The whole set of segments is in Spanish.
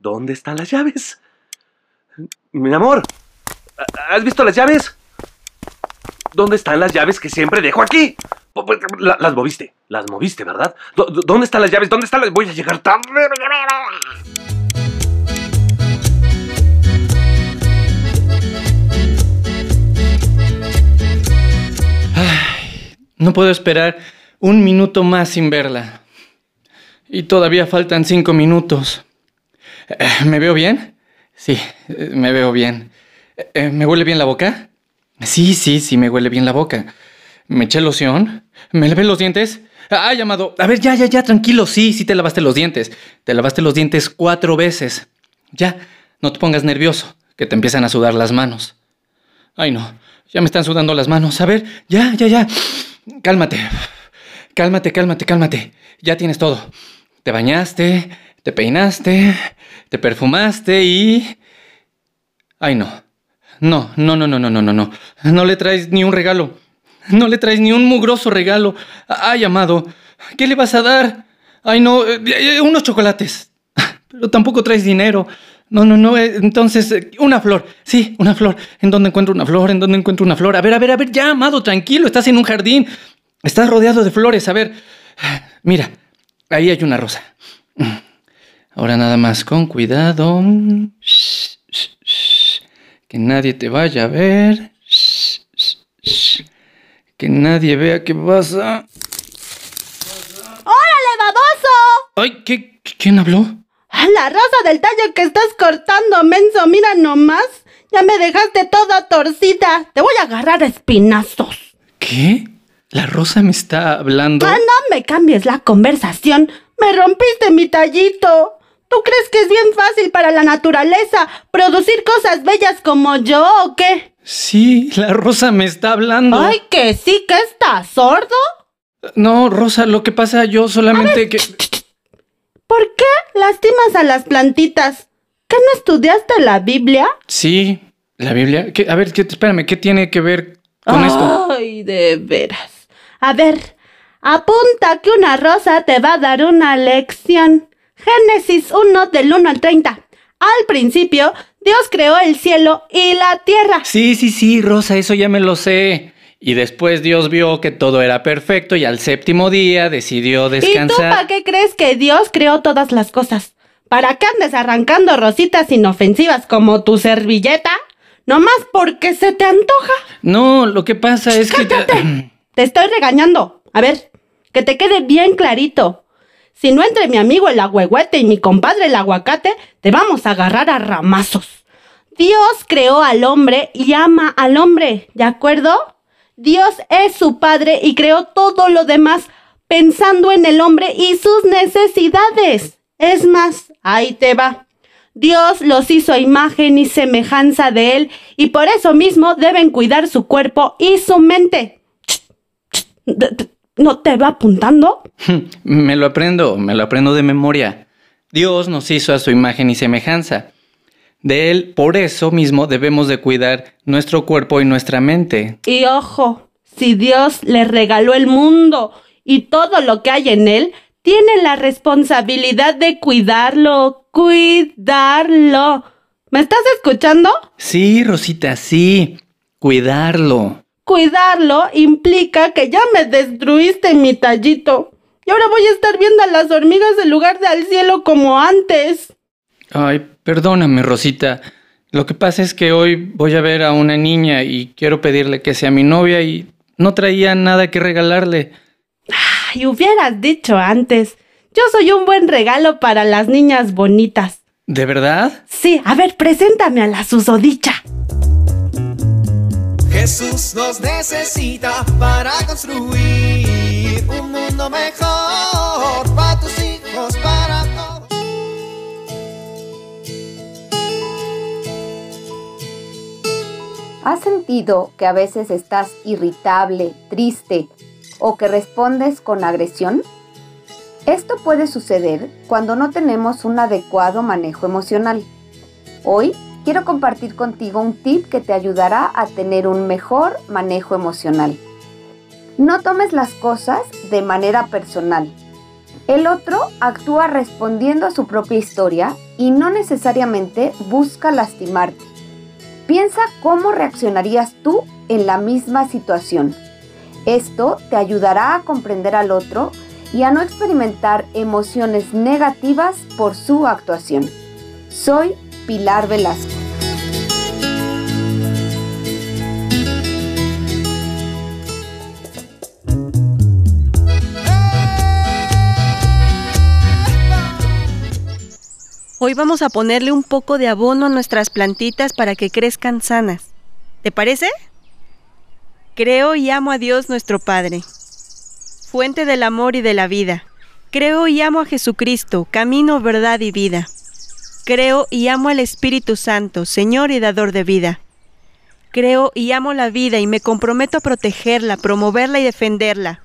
¿Dónde están las llaves? Mi amor, ¿has visto las llaves? ¿Dónde están las llaves que siempre dejo aquí? La- Las moviste, las moviste, ¿verdad? ¿Dó- dó- ¿Dónde están las llaves? ¿Dónde están las...? Voy a llegar tarde. No puedo esperar un minuto más sin verla. Y todavía faltan cinco minutos. Eh, ¿Me veo bien? Sí, eh, me veo bien. Eh, ¿Me huele bien la boca? Sí, sí, sí, me huele bien la boca. ¿Me eché loción? ¿Me lavé los dientes? Ah, llamado. A ver, ya, ya, ya, tranquilo. Sí, sí te lavaste los dientes. Te lavaste los dientes cuatro veces. Ya, no te pongas nervioso, que te empiezan a sudar las manos. Ay, no, ya me están sudando las manos. A ver, ya, ya, ya. Cálmate. Cálmate, cálmate, cálmate. Ya tienes todo. Te bañaste, te peinaste, te perfumaste y... Ay, no. No, no, no, no, no, no, no, no. No le traes ni un regalo. No le traes ni un mugroso regalo. Ay, amado. ¿Qué le vas a dar? Ay, no, eh, eh, unos chocolates. Pero tampoco traes dinero. No, no, no. eh, Entonces, una flor. Sí, una flor. ¿En dónde encuentro una flor? ¿En dónde encuentro una flor? A ver, a ver, a ver, ya, amado, tranquilo. Estás en un jardín. Estás rodeado de flores. A ver. Mira, ahí hay una rosa. Ahora nada más con cuidado. Shh. Que nadie te vaya a ver. Shh. Que nadie vea qué pasa. ¡Órale, baboso! Ay, ¿qué, ¿quién habló? La rosa del tallo que estás cortando, menso, mira nomás. Ya me dejaste toda torcida. Te voy a agarrar a espinazos. ¿Qué? ¿La rosa me está hablando? Ah, no me cambies la conversación. Me rompiste mi tallito. ¿Tú crees que es bien fácil para la naturaleza producir cosas bellas como yo o qué? Sí, la rosa me está hablando. Ay, que sí, que estás sordo. No, Rosa, lo que pasa yo solamente que... ¿Por qué lastimas a las plantitas? ¿Que no estudiaste la Biblia? Sí, la Biblia. ¿Qué? A ver, ¿qué, espérame, ¿qué tiene que ver con esto? Ay, de veras. A ver, apunta que una rosa te va a dar una lección. Génesis 1 del 1 al 30. Al principio, Dios creó el cielo y la tierra. Sí, sí, sí, Rosa, eso ya me lo sé. Y después Dios vio que todo era perfecto y al séptimo día decidió ¿Y tú descansar. para qué crees que Dios creó todas las cosas? ¿Para qué andes arrancando rositas inofensivas como tu servilleta? Nomás porque se te antoja. No, lo que pasa es que... Te estoy regañando. A ver, que te quede bien clarito. Si no entre mi amigo el agüehuete y mi compadre el aguacate, te vamos a agarrar a ramazos. Dios creó al hombre y ama al hombre, ¿de acuerdo? Dios es su padre y creó todo lo demás pensando en el hombre y sus necesidades. Es más, ahí te va. Dios los hizo imagen y semejanza de Él y por eso mismo deben cuidar su cuerpo y su mente. ¿T- t- ¿No te va apuntando? Me lo aprendo, me lo aprendo de memoria. Dios nos hizo a su imagen y semejanza. De Él, por eso mismo, debemos de cuidar nuestro cuerpo y nuestra mente. Y ojo, si Dios le regaló el mundo y todo lo que hay en él, tiene la responsabilidad de cuidarlo, cuidarlo. ¿Me estás escuchando? Sí, Rosita, sí. Cuidarlo. Cuidarlo implica que ya me destruiste mi tallito. Y ahora voy a estar viendo a las hormigas en lugar de al cielo como antes. Ay, perdóname, Rosita. Lo que pasa es que hoy voy a ver a una niña y quiero pedirle que sea mi novia y no traía nada que regalarle. Ay, hubieras dicho antes. Yo soy un buen regalo para las niñas bonitas. ¿De verdad? Sí, a ver, preséntame a la susodicha. Jesús nos necesita para construir un mundo mejor para tus hijos, para todos. ¿Has sentido que a veces estás irritable, triste o que respondes con agresión? Esto puede suceder cuando no tenemos un adecuado manejo emocional. Hoy quiero compartir contigo un tip que te ayudará a tener un mejor manejo emocional. No tomes las cosas de manera personal. El otro actúa respondiendo a su propia historia y no necesariamente busca lastimarte. Piensa cómo reaccionarías tú en la misma situación. Esto te ayudará a comprender al otro y a no experimentar emociones negativas por su actuación. Soy Pilar Velasco. Hoy vamos a ponerle un poco de abono a nuestras plantitas para que crezcan sanas. ¿Te parece? Creo y amo a Dios nuestro Padre, fuente del amor y de la vida. Creo y amo a Jesucristo, camino, verdad y vida. Creo y amo al Espíritu Santo, Señor y dador de vida. Creo y amo la vida y me comprometo a protegerla, promoverla y defenderla.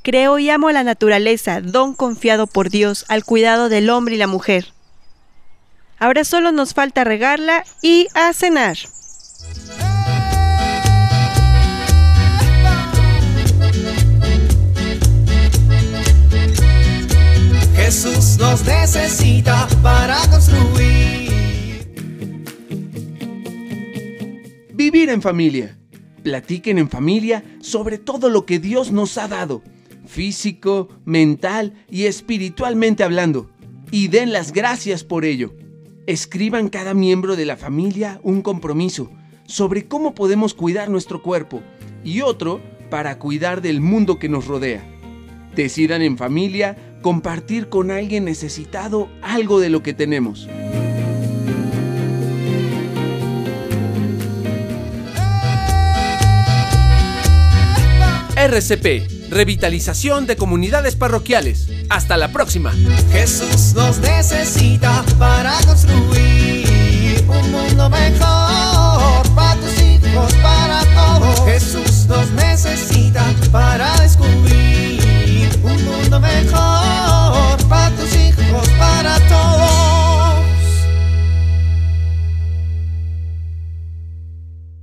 Creo y amo la naturaleza, don confiado por Dios al cuidado del hombre y la mujer. Ahora solo nos falta regarla y a cenar. Jesús nos necesita para En familia. Platiquen en familia sobre todo lo que Dios nos ha dado físico, mental y espiritualmente hablando, y den las gracias por ello. Escriban cada miembro de la familia un compromiso sobre cómo podemos cuidar nuestro cuerpo y otro para cuidar del mundo que nos rodea. Decidan en familia compartir con alguien necesitado algo de lo que tenemos. RCP revitalización de comunidades parroquiales. Hasta la próxima. Jesús nos necesita para construir un mundo mejor para tus hijos, para todos.